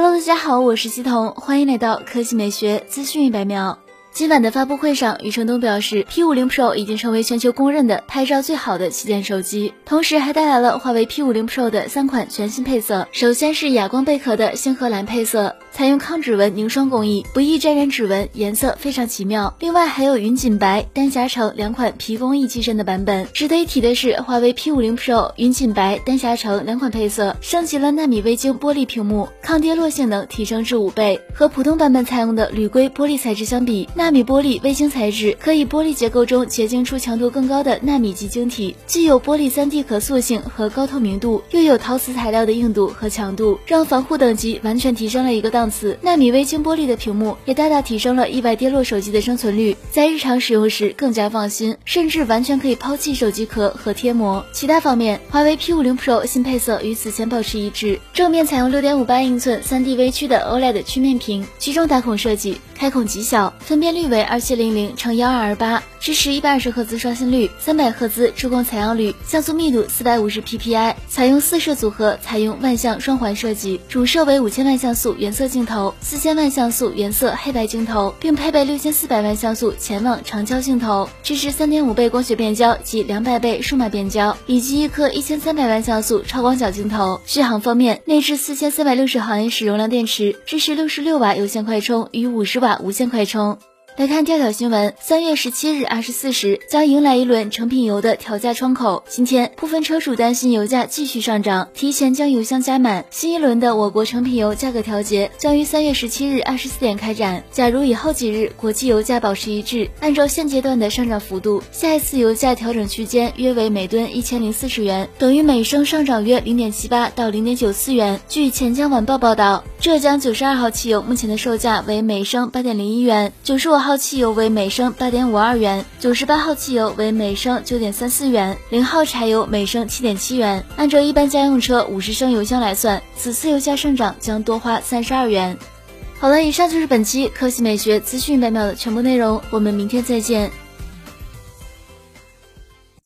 Hello，大家好，我是西彤，欢迎来到科技美学资讯一百秒。今晚的发布会上，余承东表示，P50 Pro 已经成为全球公认的拍照最好的旗舰手机，同时还带来了华为 P50 Pro 的三款全新配色。首先是哑光贝壳的星河蓝配色，采用抗指纹凝霜工艺，不易沾染指纹，颜色非常奇妙。另外还有云锦白、丹霞橙两款皮工艺机身的版本。值得一提的是，华为 P50 Pro 云锦白、丹霞橙两款配色升级了纳米微晶玻璃屏幕，抗跌落性能提升至五倍，和普通版本采用的铝硅玻璃材质相比，纳米玻璃微晶材质可以玻璃结构中结晶出强度更高的纳米级晶体，既有玻璃 3D 可塑性和高透明度，又有陶瓷材料的硬度和强度，让防护等级完全提升了一个档次。纳米微晶玻璃的屏幕也大大提升了意外跌落手机的生存率，在日常使用时更加放心，甚至完全可以抛弃手机壳和贴膜。其他方面，华为 P50 Pro 新配色与此前保持一致，正面采用6.58英寸 3D 微曲的 OLED 曲面屏，居中打孔设计。开孔极小，分辨率为二七零零乘幺二二八，支持一百二十赫兹刷新率，三百赫兹触控采样率，像素密度四百五十 PPI，采用四摄组合，采用万像双环设计，主摄为五千万像素原色镜头，四千万像素原色黑白镜头，并配备六千四百万像素潜望长焦镜头，支持三点五倍光学变焦及两百倍数码变焦，以及一颗一千三百万像素超广角镜头。续航方面，内置四千三百六十毫安时容量电池，支持六十六瓦有线快充与五十瓦。无线快充。来看跳跳新闻，三月十七日二十四时将迎来一轮成品油的调价窗口。今天部分车主担心油价继续上涨，提前将油箱加满。新一轮的我国成品油价格调节将于三月十七日二十四点开展。假如以后几日国际油价保持一致，按照现阶段的上涨幅度，下一次油价调整区间约为每吨一千零四十元，等于每升上涨约零点七八到零点九四元。据钱江晚报报道，浙江九十二号汽油目前的售价为每升八点零一元，九十五号。号汽油为每升八点五二元，九十八号汽油为每升九点三四元，零号柴油每升七点七元。按照一般家用车五十升油箱来算，此次油价上涨将多花三十二元。好了，以上就是本期科技美学资讯百秒的全部内容，我们明天再见。